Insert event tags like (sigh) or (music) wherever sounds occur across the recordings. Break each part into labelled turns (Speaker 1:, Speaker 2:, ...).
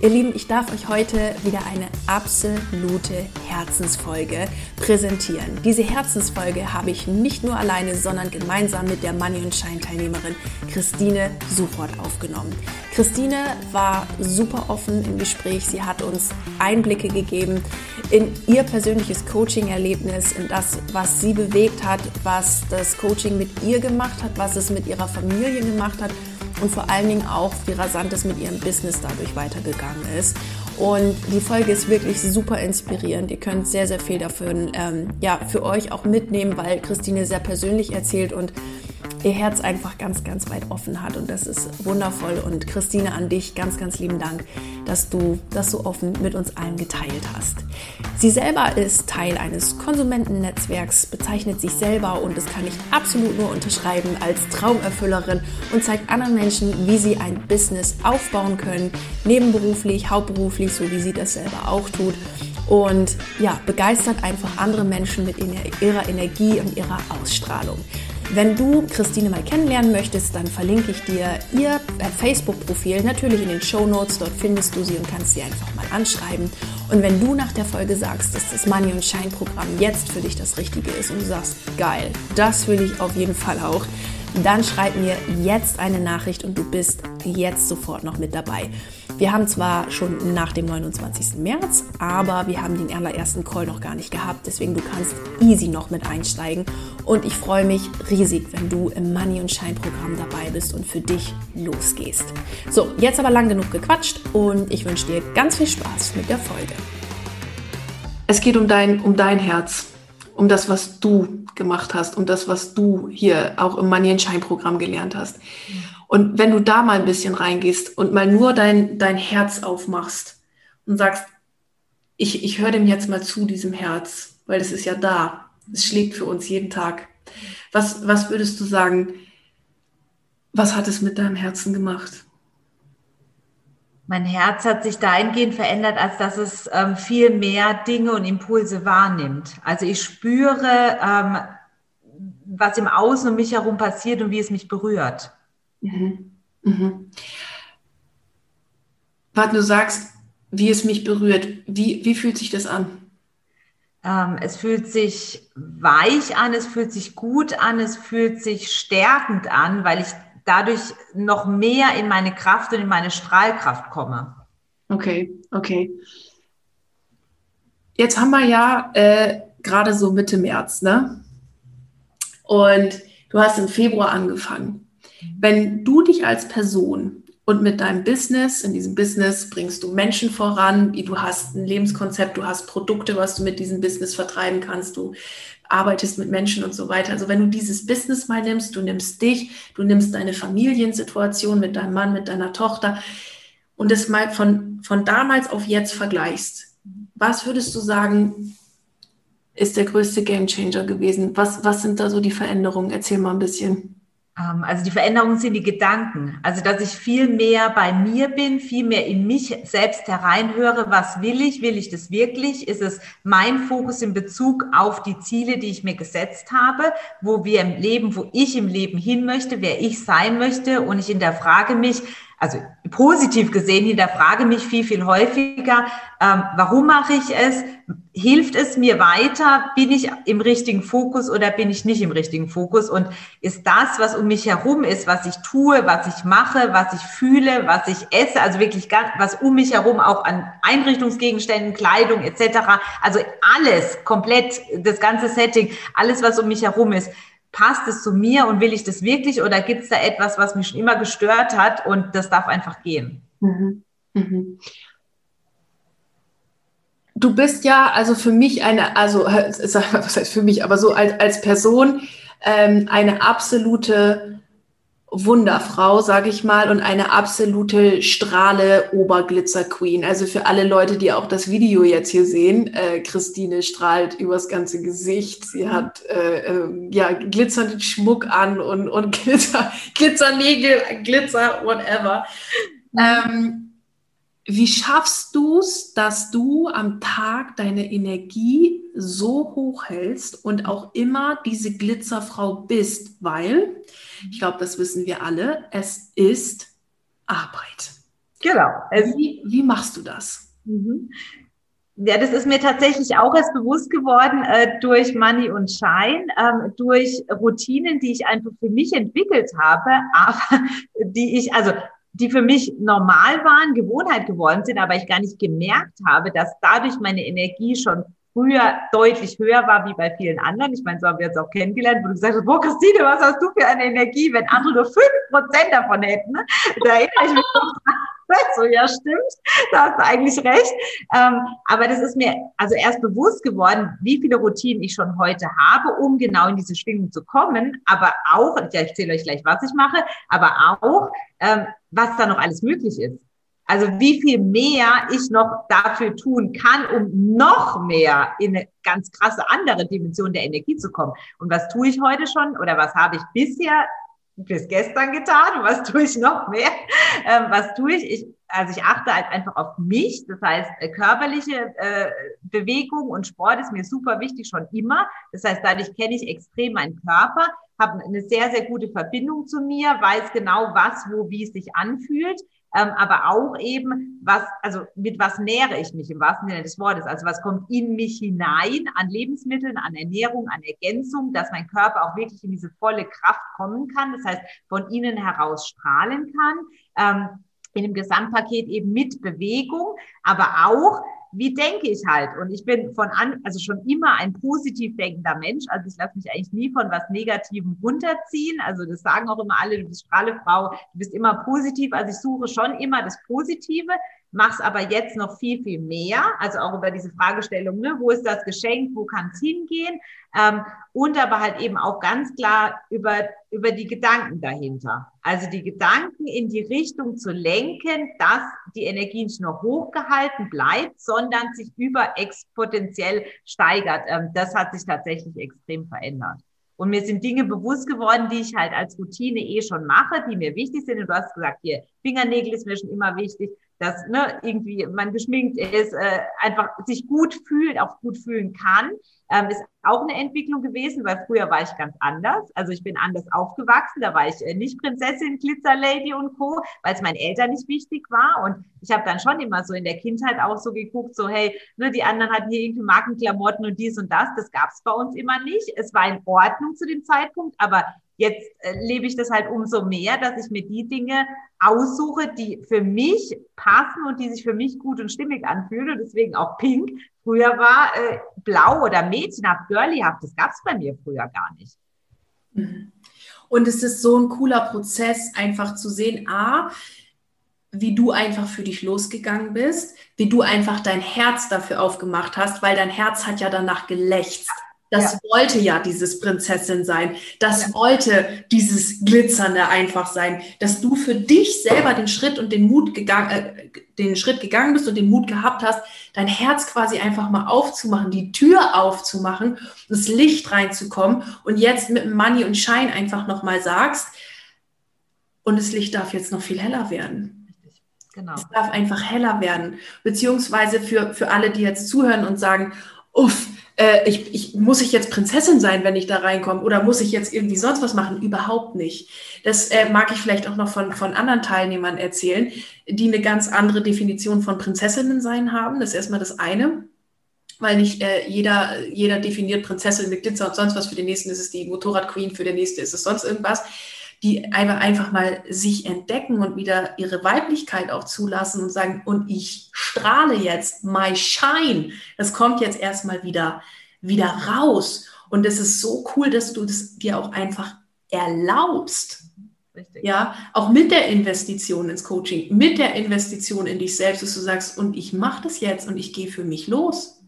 Speaker 1: Ihr Lieben, ich darf euch heute wieder eine absolute Herzensfolge präsentieren. Diese Herzensfolge habe ich nicht nur alleine, sondern gemeinsam mit der Money und Shine Teilnehmerin Christine Suchort aufgenommen. Christine war super offen im Gespräch. Sie hat uns Einblicke gegeben in ihr persönliches Coaching-Erlebnis, in das, was sie bewegt hat, was das Coaching mit ihr gemacht hat, was es mit ihrer Familie gemacht hat und vor allen Dingen auch, wie rasant es mit ihrem Business dadurch weitergegangen ist. Und die Folge ist wirklich super inspirierend. Ihr könnt sehr, sehr viel davon ähm, ja, für euch auch mitnehmen, weil Christine sehr persönlich erzählt und ihr Herz einfach ganz, ganz weit offen hat. Und das ist wundervoll. Und Christine, an dich ganz, ganz lieben Dank, dass du das so offen mit uns allen geteilt hast. Sie selber ist Teil eines Konsumentennetzwerks, bezeichnet sich selber und das kann ich absolut nur unterschreiben als Traumerfüllerin und zeigt anderen Menschen, wie sie ein Business aufbauen können, nebenberuflich, hauptberuflich, so wie sie das selber auch tut. Und ja, begeistert einfach andere Menschen mit ihrer Energie und ihrer Ausstrahlung. Wenn du Christine mal kennenlernen möchtest, dann verlinke ich dir ihr Facebook-Profil natürlich in den Show Notes. Dort findest du sie und kannst sie einfach mal anschreiben. Und wenn du nach der Folge sagst, dass das Money und Shine Programm jetzt für dich das Richtige ist und du sagst, geil, das will ich auf jeden Fall auch, dann schreib mir jetzt eine Nachricht und du bist jetzt sofort noch mit dabei. Wir haben zwar schon nach dem 29. März, aber wir haben den allerersten Call noch gar nicht gehabt. Deswegen du kannst easy noch mit einsteigen. Und ich freue mich riesig, wenn du im Money und Shine Programm dabei bist und für dich losgehst. So, jetzt aber lang genug gequatscht und ich wünsche dir ganz viel Spaß mit der Folge.
Speaker 2: Es geht um dein, um dein Herz, um das, was du gemacht hast, um das, was du hier auch im Money and Shine Programm gelernt hast. Und wenn du da mal ein bisschen reingehst und mal nur dein, dein Herz aufmachst und sagst, ich, ich höre dem jetzt mal zu, diesem Herz, weil es ist ja da. Es schlägt für uns jeden Tag. Was, was würdest du sagen, was hat es mit deinem Herzen gemacht?
Speaker 3: Mein Herz hat sich dahingehend verändert, als dass es ähm, viel mehr Dinge und Impulse wahrnimmt. Also ich spüre, ähm, was im Außen um mich herum passiert und wie es mich berührt. Mhm.
Speaker 2: Mhm. Warte, du sagst, wie es mich berührt. Wie, wie fühlt sich das an?
Speaker 3: Ähm, es fühlt sich weich an, es fühlt sich gut an, es fühlt sich stärkend an, weil ich dadurch noch mehr in meine Kraft und in meine Strahlkraft komme.
Speaker 2: Okay, okay. Jetzt haben wir ja äh, gerade so Mitte März, ne? Und du hast im Februar angefangen. Wenn du dich als Person und mit deinem Business, in diesem Business bringst du Menschen voran, du hast ein Lebenskonzept, du hast Produkte, was du mit diesem Business vertreiben kannst, du arbeitest mit Menschen und so weiter. Also wenn du dieses Business mal nimmst, du nimmst dich, du nimmst deine Familiensituation mit deinem Mann, mit deiner Tochter und das mal von, von damals auf jetzt vergleichst, was würdest du sagen, ist der größte Gamechanger gewesen? Was, was sind da so die Veränderungen? Erzähl mal ein bisschen.
Speaker 3: Ähm, also die Veränderungen sind die Gedanken. Also dass ich viel mehr bei mir bin, viel mehr in mich selbst hereinhöre. Was will ich? Will ich das wirklich? Ist es mein Fokus in Bezug auf die Ziele, die ich mir gesetzt habe, wo wir im Leben, wo ich im Leben hin möchte, wer ich sein möchte? Und ich hinterfrage mich, also positiv gesehen, hinterfrage mich viel, viel häufiger, ähm, warum mache ich es? Hilft es mir weiter? Bin ich im richtigen Fokus oder bin ich nicht im richtigen Fokus? Und ist das, was um mich herum ist, was ich tue, was ich mache, was ich fühle, was ich esse, also wirklich ganz, was um mich herum auch an Einrichtungsgegenständen, Kleidung etc., also alles komplett, das ganze Setting, alles, was um mich herum ist, passt es zu mir und will ich das wirklich oder gibt es da etwas, was mich schon immer gestört hat und das darf einfach gehen? Mhm. Mhm.
Speaker 2: Du bist ja also für mich eine, also (laughs) was heißt für mich, aber so als, als Person ähm, eine absolute
Speaker 1: Wunderfrau, sage ich mal, und eine absolute Strahle Oberglitzer Queen. Also für alle Leute, die auch das Video jetzt hier sehen, äh, Christine strahlt übers ganze Gesicht. Sie hat äh, äh, ja glitzernden Schmuck an und, und Glitzer, Glitzernägel, Glitzer, whatever. Ähm, wie schaffst du es, dass du am Tag deine Energie so hoch hältst und auch immer diese Glitzerfrau bist? Weil, ich glaube, das wissen wir alle, es ist Arbeit.
Speaker 3: Genau.
Speaker 1: Wie, wie machst du das? Mhm.
Speaker 3: Ja, das ist mir tatsächlich auch erst bewusst geworden äh, durch Money und Shine, ähm, durch Routinen, die ich einfach für mich entwickelt habe, aber (laughs) die ich, also die für mich normal waren, Gewohnheit geworden sind, aber ich gar nicht gemerkt habe, dass dadurch meine Energie schon früher deutlich höher war wie bei vielen anderen. Ich meine, so haben wir jetzt auch kennengelernt, wo du gesagt hast, boah, Christine, was hast du für eine Energie, wenn andere nur fünf Prozent davon hätten? Ne? Da erinnere ich mich noch (laughs) so, ja, stimmt, da hast du eigentlich recht. Ähm, aber das ist mir also erst bewusst geworden, wie viele Routinen ich schon heute habe, um genau in diese Schwingung zu kommen. Aber auch, ja, ich erzähle euch gleich, was ich mache, aber auch, ähm, was da noch alles möglich ist. Also wie viel mehr ich noch dafür tun kann, um noch mehr in eine ganz krasse andere Dimension der Energie zu kommen. Und was tue ich heute schon oder was habe ich bisher bis gestern getan was tue ich noch mehr? Ähm, was tue ich? ich? Also ich achte halt einfach auf mich. Das heißt, äh, körperliche äh, Bewegung und Sport ist mir super wichtig schon immer. Das heißt, dadurch kenne ich extrem meinen Körper, habe eine sehr, sehr gute Verbindung zu mir, weiß genau, was, wo, wie es sich anfühlt ähm, aber auch eben, was, also mit was nähere ich mich im wahrsten Sinne des Wortes? Also was kommt in mich hinein an Lebensmitteln, an Ernährung, an Ergänzung, dass mein Körper auch wirklich in diese volle Kraft kommen kann, das heißt von innen heraus strahlen kann. Ähm, in dem Gesamtpaket eben mit Bewegung, aber auch wie denke ich halt? Und ich bin von an, also schon immer ein positiv denkender Mensch. Also ich lasse mich eigentlich nie von was Negativem runterziehen. Also das sagen auch immer alle, du bist Strahlefrau, du bist immer positiv. Also ich suche schon immer das Positive mach's aber jetzt noch viel, viel mehr. Also auch über diese Fragestellung, ne, wo ist das Geschenk, wo kann es hingehen? Ähm, und aber halt eben auch ganz klar über, über die Gedanken dahinter. Also die Gedanken in die Richtung zu lenken, dass die Energie nicht nur hochgehalten bleibt, sondern sich über exponentiell steigert. Ähm, das hat sich tatsächlich extrem verändert. Und mir sind Dinge bewusst geworden, die ich halt als Routine eh schon mache, die mir wichtig sind. Und du hast gesagt, hier, Fingernägel ist mir schon immer wichtig dass ne, irgendwie man geschminkt ist, äh, einfach sich gut fühlt, auch gut fühlen kann, ähm, ist auch eine Entwicklung gewesen, weil früher war ich ganz anders. Also ich bin anders aufgewachsen, da war ich äh, nicht Prinzessin, Glitzerlady und Co., weil es meinen Eltern nicht wichtig war. Und ich habe dann schon immer so in der Kindheit auch so geguckt, so hey, ne, die anderen hatten hier irgendwie Markenklamotten und dies und das. Das gab es bei uns immer nicht. Es war in Ordnung zu dem Zeitpunkt, aber Jetzt äh, lebe ich das halt umso mehr, dass ich mir die Dinge aussuche, die für mich passen und die sich für mich gut und stimmig anfühlen. Und deswegen auch pink. Früher war äh, blau oder mädchenhaft, girlyhaft. Das gab es bei mir früher gar nicht.
Speaker 1: Mhm. Und es ist so ein cooler Prozess, einfach zu sehen, a, wie du einfach für dich losgegangen bist, wie du einfach dein Herz dafür aufgemacht hast, weil dein Herz hat ja danach gelächzt. Das ja. wollte ja dieses Prinzessin sein. Das ja. wollte dieses Glitzernde einfach sein. Dass du für dich selber den Schritt und den Mut gegangen, äh, den Schritt gegangen bist und den Mut gehabt hast, dein Herz quasi einfach mal aufzumachen, die Tür aufzumachen, das Licht reinzukommen und jetzt mit Money und Shine einfach nochmal sagst, und das Licht darf jetzt noch viel heller werden. Genau. Es darf einfach heller werden. Beziehungsweise für, für alle, die jetzt zuhören und sagen, uff, äh, ich, ich, muss ich jetzt Prinzessin sein, wenn ich da reinkomme? Oder muss ich jetzt irgendwie sonst was machen? Überhaupt nicht. Das äh, mag ich vielleicht auch noch von, von anderen Teilnehmern erzählen, die eine ganz andere Definition von Prinzessinnen sein haben. Das ist erstmal das eine. Weil nicht äh, jeder, jeder definiert Prinzessin mit Glitzer und sonst was. Für den nächsten ist es die Motorradqueen, für den nächsten ist es sonst irgendwas die einfach, einfach mal sich entdecken und wieder ihre Weiblichkeit auch zulassen und sagen, und ich strahle jetzt, my shine, das kommt jetzt erstmal wieder, wieder raus. Und es ist so cool, dass du das dir auch einfach erlaubst. Richtig. Ja, auch mit der Investition ins Coaching, mit der Investition in dich selbst, dass du sagst, und ich mache das jetzt und ich gehe für mich los.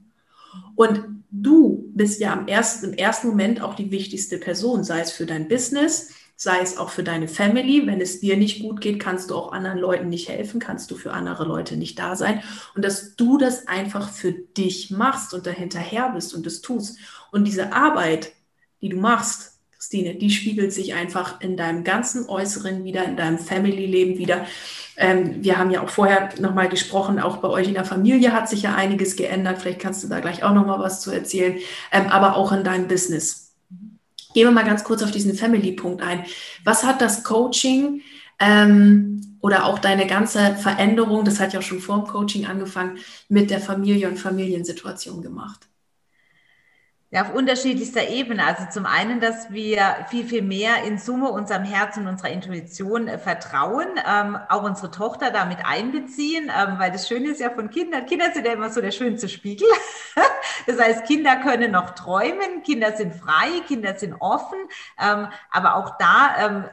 Speaker 1: Und du bist ja am ersten, im ersten Moment auch die wichtigste Person, sei es für dein Business, sei es auch für deine Family. Wenn es dir nicht gut geht, kannst du auch anderen Leuten nicht helfen, kannst du für andere Leute nicht da sein. Und dass du das einfach für dich machst und dahinterher bist und es tust. Und diese Arbeit, die du machst, Christine, die spiegelt sich einfach in deinem ganzen Äußeren wieder, in deinem Family-Leben wieder. Ähm, wir haben ja auch vorher nochmal gesprochen, auch bei euch in der Familie hat sich ja einiges geändert. Vielleicht kannst du da gleich auch nochmal was zu erzählen, ähm, aber auch in deinem Business. Gehen wir mal ganz kurz auf diesen Family-Punkt ein. Was hat das Coaching ähm, oder auch deine ganze Veränderung, das hat ja auch schon vor dem Coaching angefangen, mit der Familie und Familiensituation gemacht?
Speaker 3: Ja, auf unterschiedlichster Ebene. Also zum einen, dass wir viel, viel mehr in Summe unserem Herz und unserer Intuition äh, vertrauen, ähm, auch unsere Tochter damit einbeziehen, ähm, weil das Schöne ist ja von Kindern, Kinder sind ja immer so der schönste Spiegel. (laughs) das heißt, Kinder können noch träumen, Kinder sind frei, Kinder sind offen, ähm, aber auch da ähm,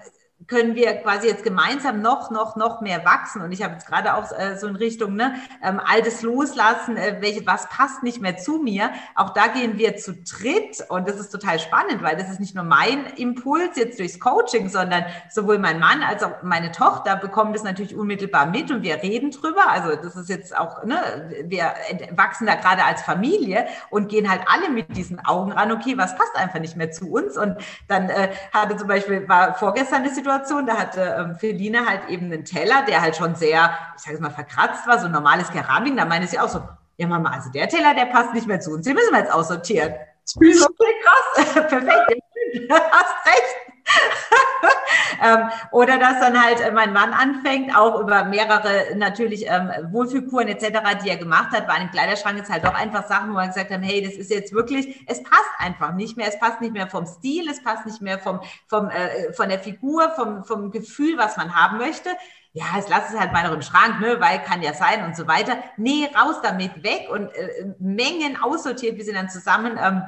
Speaker 3: können wir quasi jetzt gemeinsam noch, noch, noch mehr wachsen. Und ich habe jetzt gerade auch äh, so in Richtung ne, ähm, Altes loslassen, äh, welche, was passt nicht mehr zu mir. Auch da gehen wir zu dritt und das ist total spannend, weil das ist nicht nur mein Impuls jetzt durchs Coaching, sondern sowohl mein Mann als auch meine Tochter bekommen das natürlich unmittelbar mit und wir reden drüber. Also das ist jetzt auch, ne, wir wachsen da gerade als Familie und gehen halt alle mit diesen Augen ran, okay, was passt einfach nicht mehr zu uns. Und dann äh, hatte zum Beispiel, war vorgestern eine Situation, Situation, da hatte ähm, Feline halt eben einen Teller, der halt schon sehr, ich sage es mal, verkratzt war, so ein normales Keramik. Da meinte sie auch so, ja Mama, also der Teller, der passt nicht mehr zu uns, den müssen wir jetzt aussortieren. Ich so, okay, krass, (laughs) perfekt, (laughs) hast recht. (laughs) ähm, oder dass dann halt äh, mein Mann anfängt, auch über mehrere natürlich ähm, Wohlfühlkuren etc., die er gemacht hat, war im Kleiderschrank jetzt halt doch einfach Sachen, wo er gesagt hat, hey, das ist jetzt wirklich, es passt einfach nicht mehr, es passt nicht mehr vom Stil, es passt nicht mehr vom, vom, äh, von der Figur, vom, vom Gefühl, was man haben möchte ja, es lass es halt mal noch im Schrank, ne, weil kann ja sein und so weiter. Nee, raus damit, weg und äh, Mengen aussortiert. Wir sind dann zusammen ähm,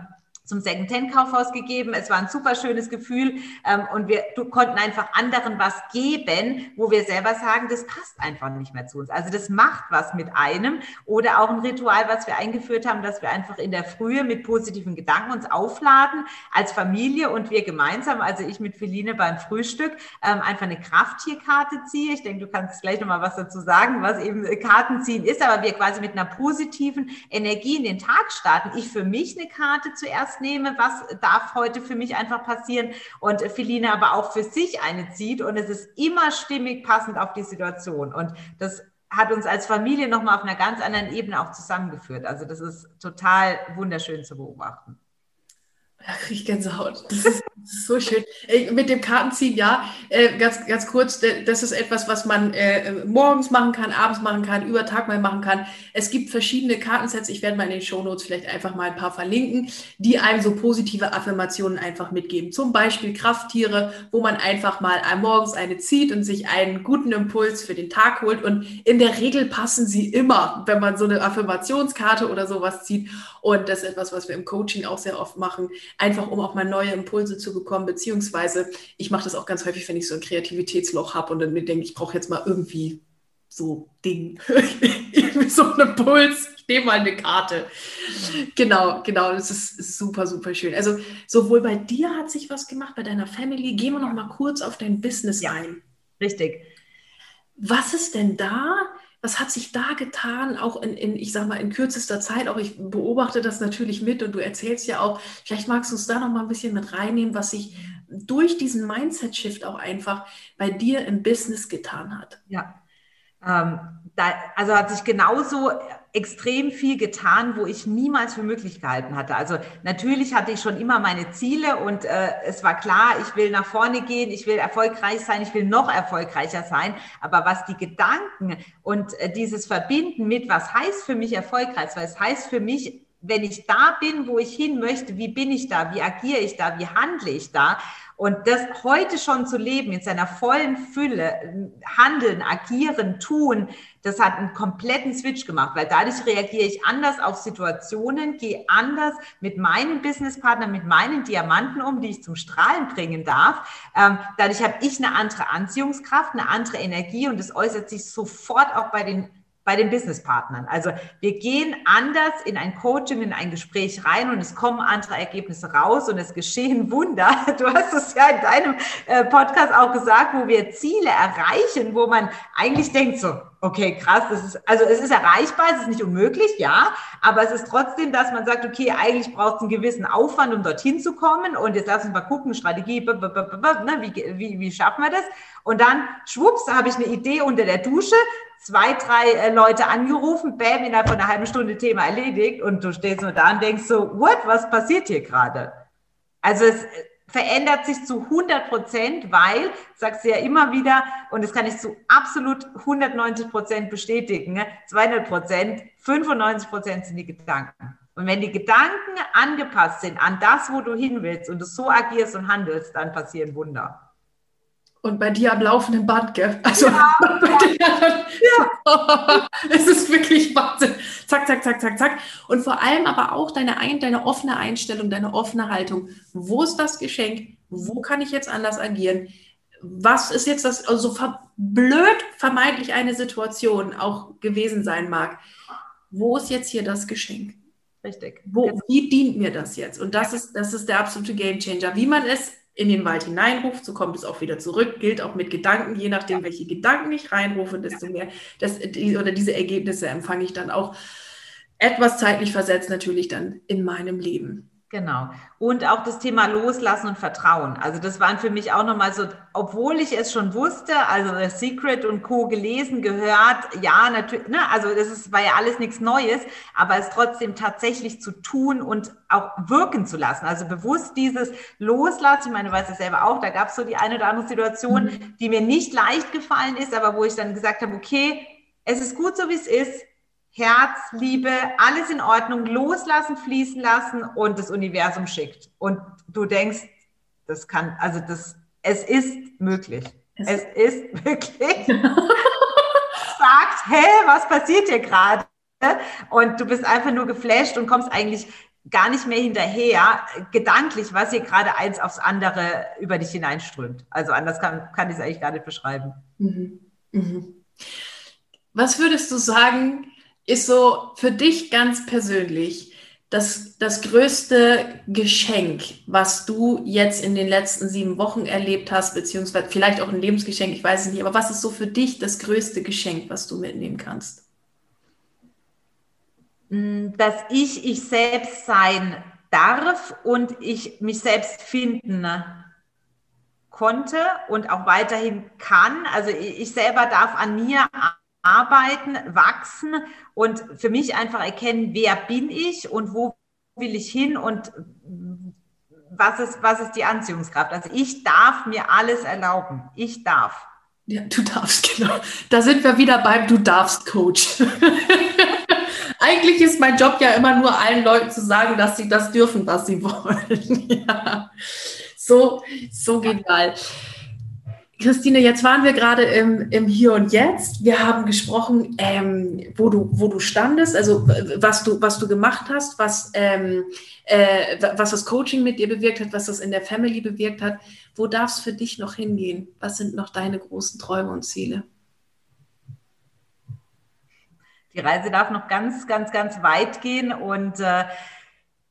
Speaker 3: zum Second-Hand-Kaufhaus gegeben. Es war ein super schönes Gefühl ähm, und wir konnten einfach anderen was geben, wo wir selber sagen, das passt einfach nicht mehr zu uns. Also das macht was mit einem oder auch ein Ritual, was wir eingeführt haben, dass wir einfach in der Frühe mit positiven Gedanken uns aufladen als Familie und wir gemeinsam, also ich mit Feline beim Frühstück, ähm, einfach eine Krafttierkarte ziehe. Ich denke, du kannst gleich nochmal was dazu sagen, was eben Kartenziehen ist, aber wir quasi mit einer positiven Energie in den Tag starten. Ich für mich eine Karte zuerst nehme, was darf heute für mich einfach passieren und Feline aber auch für sich eine zieht und es ist immer stimmig passend auf die Situation und das hat uns als Familie nochmal auf einer ganz anderen Ebene auch zusammengeführt. Also das ist total wunderschön zu beobachten.
Speaker 1: Da kriege ich Gänsehaut. Das ist, so schön. Äh, mit dem Kartenziehen, ja, äh, ganz, ganz kurz, das ist etwas, was man äh, morgens machen kann, abends machen kann, über Tag mal machen kann. Es gibt verschiedene Kartensets. Ich werde mal in den Shownotes vielleicht einfach mal ein paar verlinken, die einem so positive Affirmationen einfach mitgeben. Zum Beispiel Krafttiere, wo man einfach mal morgens eine zieht und sich einen guten Impuls für den Tag holt. Und in der Regel passen sie immer, wenn man so eine Affirmationskarte oder sowas zieht. Und das ist etwas, was wir im Coaching auch sehr oft machen einfach um auch mal neue Impulse zu bekommen, beziehungsweise ich mache das auch ganz häufig, wenn ich so ein Kreativitätsloch habe und dann mir denke, ich brauche jetzt mal irgendwie so Ding, (laughs) so einen Impuls, ich nehme mal eine Karte. Genau, genau, das ist super, super schön. Also sowohl bei dir hat sich was gemacht, bei deiner Family. Gehen wir noch mal kurz auf dein Business ja, ein.
Speaker 3: Richtig.
Speaker 1: Was ist denn da was hat sich da getan, auch in, in, ich sag mal, in kürzester Zeit? Auch ich beobachte das natürlich mit und du erzählst ja auch, vielleicht magst du uns da noch mal ein bisschen mit reinnehmen, was sich durch diesen Mindset-Shift auch einfach bei dir im Business getan hat.
Speaker 3: Ja, ähm, da, also hat sich genauso extrem viel getan, wo ich niemals für möglich gehalten hatte. Also natürlich hatte ich schon immer meine Ziele und äh, es war klar, ich will nach vorne gehen, ich will erfolgreich sein, ich will noch erfolgreicher sein. Aber was die Gedanken und äh, dieses Verbinden mit, was heißt für mich erfolgreich, was heißt für mich, wenn ich da bin, wo ich hin möchte, wie bin ich da, wie agiere ich da, wie handle ich da? Und das heute schon zu leben, in seiner vollen Fülle, handeln, agieren, tun, das hat einen kompletten Switch gemacht, weil dadurch reagiere ich anders auf Situationen, gehe anders mit meinen Businesspartnern, mit meinen Diamanten um, die ich zum Strahlen bringen darf. Ähm, dadurch habe ich eine andere Anziehungskraft, eine andere Energie und das äußert sich sofort auch bei den bei den Businesspartnern. Also wir gehen anders in ein Coaching, in ein Gespräch rein und es kommen andere Ergebnisse raus und es geschehen (laughs) Wunder. Du hast es ja in deinem äh, Podcast auch gesagt, wo wir Ziele erreichen, wo man eigentlich denkt so, okay, krass, das ist, also es ist erreichbar, es ist nicht unmöglich, ja, aber es ist trotzdem, dass man sagt, okay, eigentlich braucht es einen gewissen Aufwand, um dorthin zu kommen und jetzt lassen wir mal gucken, Strategie, ne, wie, wie, wie schaffen wir das? Und dann, schwupps, habe ich eine Idee unter der Dusche, zwei, drei äh, Leute angerufen, bam, innerhalb von einer halben Stunde Thema erledigt und du stehst nur da und denkst so, what, was passiert hier gerade? Also es verändert sich zu 100 Prozent, weil, sagst du ja immer wieder, und das kann ich zu absolut 190 Prozent bestätigen, 200 Prozent, 95 Prozent sind die Gedanken. Und wenn die Gedanken angepasst sind an das, wo du hin willst und du so agierst und handelst, dann passieren Wunder.
Speaker 1: Und bei dir am laufenden Band, gell? Also ja, (laughs) ja. ja. (laughs) es ist wirklich Wahnsinn. Zack, zack, zack, zack, zack. Und vor allem aber auch deine, ein, deine offene Einstellung, deine offene Haltung. Wo ist das Geschenk? Wo kann ich jetzt anders agieren? Was ist jetzt das, also so blöd vermeintlich eine Situation auch gewesen sein mag? Wo ist jetzt hier das Geschenk?
Speaker 3: Richtig.
Speaker 1: Wo, wie dient mir das jetzt? Und das ist, das ist der absolute Gamechanger. Wie man es in den Wald hineinruft, so kommt es auch wieder zurück, gilt auch mit Gedanken, je nachdem, welche Gedanken ich reinrufe, desto mehr, das, die, oder diese Ergebnisse empfange ich dann auch etwas zeitlich versetzt natürlich dann in meinem Leben.
Speaker 3: Genau. Und auch das Thema Loslassen und Vertrauen. Also das waren für mich auch nochmal so, obwohl ich es schon wusste, also The Secret und Co. gelesen, gehört, ja, natürlich, ne, also das ist, war ja alles nichts Neues, aber es trotzdem tatsächlich zu tun und auch wirken zu lassen. Also bewusst dieses Loslassen, ich meine, du weißt es selber auch, da gab es so die eine oder andere Situation, mhm. die mir nicht leicht gefallen ist, aber wo ich dann gesagt habe, okay, es ist gut so, wie es ist Herz, Liebe, alles in Ordnung, loslassen, fließen lassen und das Universum schickt. Und du denkst, das kann, also das, es ist möglich. Es, es ist (laughs) wirklich. (laughs) sagt, hä, was passiert hier gerade? Und du bist einfach nur geflasht und kommst eigentlich gar nicht mehr hinterher, gedanklich, was hier gerade eins aufs andere über dich hineinströmt. Also anders kann, kann ich es eigentlich gar nicht beschreiben. Mhm.
Speaker 1: Mhm. Was würdest du sagen, ist so für dich ganz persönlich das, das größte Geschenk, was du jetzt in den letzten sieben Wochen erlebt hast, beziehungsweise vielleicht auch ein Lebensgeschenk, ich weiß es nicht, aber was ist so für dich das größte Geschenk, was du mitnehmen kannst?
Speaker 3: Mm, dass ich ich selbst sein darf und ich mich selbst finden konnte und auch weiterhin kann. Also ich selber darf an mir arbeiten, wachsen und für mich einfach erkennen, wer bin ich und wo will ich hin und was ist, was ist die Anziehungskraft. Also ich darf mir alles erlauben. Ich darf.
Speaker 1: Ja, du darfst, genau. Da sind wir wieder beim Du darfst Coach. (laughs) Eigentlich ist mein Job ja immer nur allen Leuten zu sagen, dass sie das dürfen, was sie (laughs) wollen. ja. So, so genial. Christine, jetzt waren wir gerade im, im, Hier und Jetzt. Wir haben gesprochen, ähm, wo, du, wo du standest, also was du, was du gemacht hast, was, ähm, äh, was das Coaching mit dir bewirkt hat, was das in der Family bewirkt hat. Wo darf es für dich noch hingehen? Was sind noch deine großen Träume und Ziele?
Speaker 3: Die Reise darf noch ganz, ganz, ganz weit gehen und äh,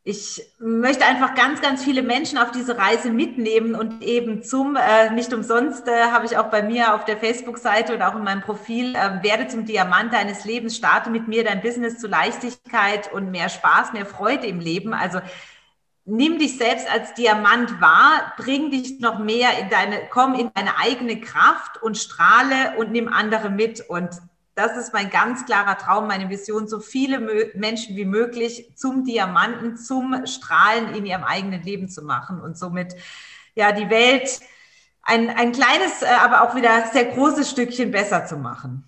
Speaker 3: ich möchte einfach ganz, ganz viele Menschen auf diese Reise mitnehmen und eben zum, äh, nicht umsonst äh, habe ich auch bei mir auf der Facebook-Seite und auch in meinem Profil, äh, werde zum Diamant deines Lebens, starte mit mir dein Business zu Leichtigkeit und mehr Spaß, mehr Freude im Leben. Also nimm dich selbst als Diamant wahr, bring dich noch mehr in deine, komm in deine eigene Kraft und strahle und nimm andere mit und das ist mein ganz klarer Traum, meine Vision, so viele Menschen wie möglich zum Diamanten, zum Strahlen in ihrem eigenen Leben zu machen und somit ja die Welt ein, ein kleines, äh, aber auch wieder sehr großes Stückchen besser zu machen.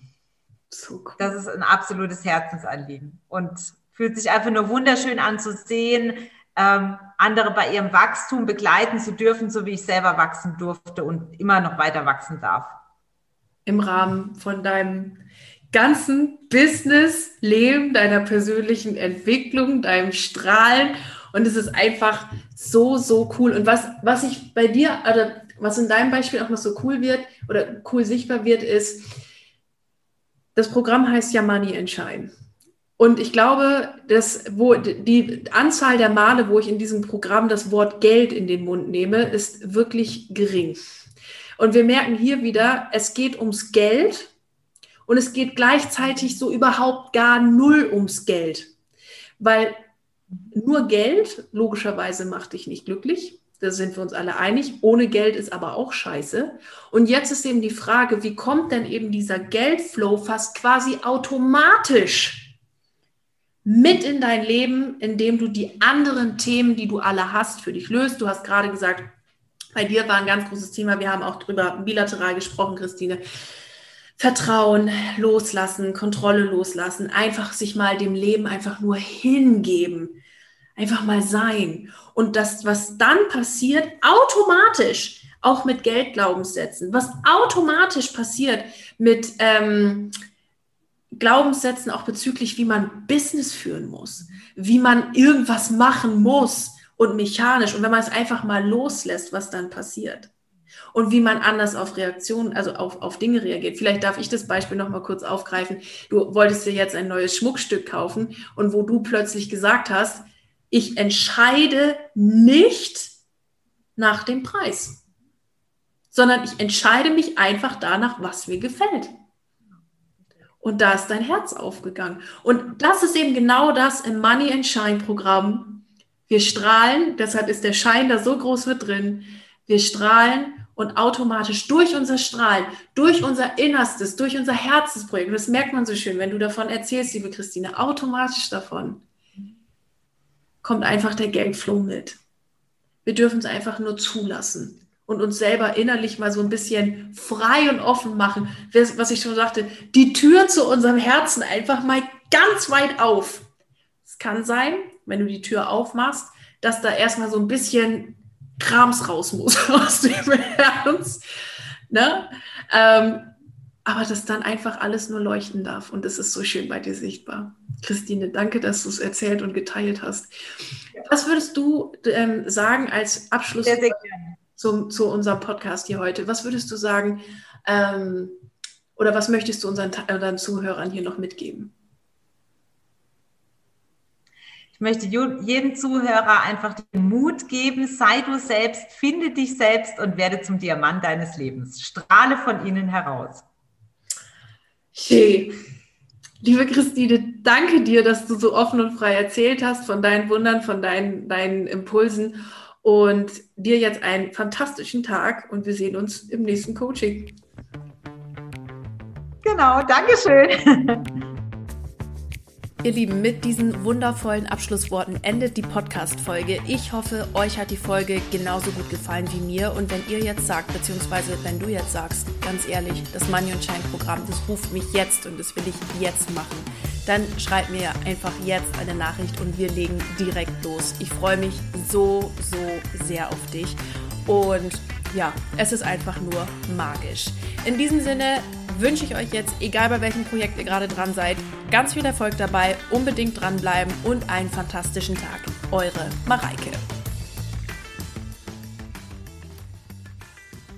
Speaker 3: So cool. Das ist ein absolutes Herzensanliegen und fühlt sich einfach nur wunderschön an zu sehen, ähm, andere bei ihrem Wachstum begleiten zu dürfen, so wie ich selber wachsen durfte und immer noch weiter wachsen darf.
Speaker 1: Im Rahmen von deinem ganzen Business-Leben, deiner persönlichen Entwicklung, deinem Strahlen. Und es ist einfach so, so cool. Und was, was ich bei dir, oder was in deinem Beispiel auch noch so cool wird oder cool sichtbar wird, ist, das Programm heißt ja Money Shine. Und ich glaube, dass wo die Anzahl der Male, wo ich in diesem Programm das Wort Geld in den Mund nehme, ist wirklich gering. Und wir merken hier wieder, es geht ums Geld und es geht gleichzeitig so überhaupt gar null ums Geld. Weil nur Geld logischerweise macht dich nicht glücklich. Da sind wir uns alle einig. Ohne Geld ist aber auch scheiße. Und jetzt ist eben die Frage, wie kommt denn eben dieser Geldflow fast quasi automatisch mit in dein Leben, indem du die anderen Themen, die du alle hast, für dich löst. Du hast gerade gesagt, bei dir war ein ganz großes Thema. Wir haben auch drüber bilateral gesprochen, Christine. Vertrauen, loslassen, Kontrolle loslassen, einfach sich mal dem Leben einfach nur hingeben Einfach mal sein. Und das, was dann passiert, automatisch, auch mit Geldglaubenssätzen, was automatisch passiert mit ähm, Glaubenssätzen auch bezüglich, wie man Business führen muss, wie man irgendwas machen muss und mechanisch. Und wenn man es einfach mal loslässt, was dann passiert. Und wie man anders auf Reaktionen, also auf, auf Dinge reagiert. Vielleicht darf ich das Beispiel noch mal kurz aufgreifen. Du wolltest dir jetzt ein neues Schmuckstück kaufen und wo du plötzlich gesagt hast, ich entscheide nicht nach dem Preis, sondern ich entscheide mich einfach danach, was mir gefällt. Und da ist dein Herz aufgegangen. Und das ist eben genau das im Money and Shine Programm. Wir strahlen, deshalb ist der Schein da so groß mit drin. Wir strahlen und automatisch durch unser Strahlen, durch unser Innerstes, durch unser Herzensprojekt, das merkt man so schön, wenn du davon erzählst, liebe Christine, automatisch davon kommt einfach der Geldflow mit. Wir dürfen es einfach nur zulassen und uns selber innerlich mal so ein bisschen frei und offen machen. Was ich schon sagte, die Tür zu unserem Herzen einfach mal ganz weit auf. Es kann sein, wenn du die Tür aufmachst, dass da erstmal so ein bisschen Krams raus muss (laughs) aus dem Herz. Ne? Ähm, aber dass dann einfach alles nur leuchten darf. Und das ist so schön bei dir sichtbar. Christine, danke, dass du es erzählt und geteilt hast. Was würdest du ähm, sagen als Abschluss sehr, sehr zum, zu unserem Podcast hier heute? Was würdest du sagen ähm, oder was möchtest du unseren, unseren Zuhörern hier noch mitgeben?
Speaker 3: Ich möchte jedem Zuhörer einfach den Mut geben, sei du selbst, finde dich selbst und werde zum Diamant deines Lebens. Strahle von innen heraus.
Speaker 1: Schön. Liebe Christine, danke dir, dass du so offen und frei erzählt hast von deinen Wundern, von deinen, deinen Impulsen und dir jetzt einen fantastischen Tag und wir sehen uns im nächsten Coaching.
Speaker 3: Genau, Dankeschön. (laughs)
Speaker 4: Ihr Lieben, mit diesen wundervollen Abschlussworten endet die Podcast-Folge. Ich hoffe, euch hat die Folge genauso gut gefallen wie mir. Und wenn ihr jetzt sagt, beziehungsweise wenn du jetzt sagst, ganz ehrlich, das Money und Shine Programm, das ruft mich jetzt und das will ich jetzt machen, dann schreibt mir einfach jetzt eine Nachricht und wir legen direkt los. Ich freue mich so, so sehr auf dich. Und ja, es ist einfach nur magisch. In diesem Sinne, wünsche ich euch jetzt, egal bei welchem Projekt ihr gerade dran seid, ganz viel Erfolg dabei, unbedingt dranbleiben und einen fantastischen Tag. Eure Mareike.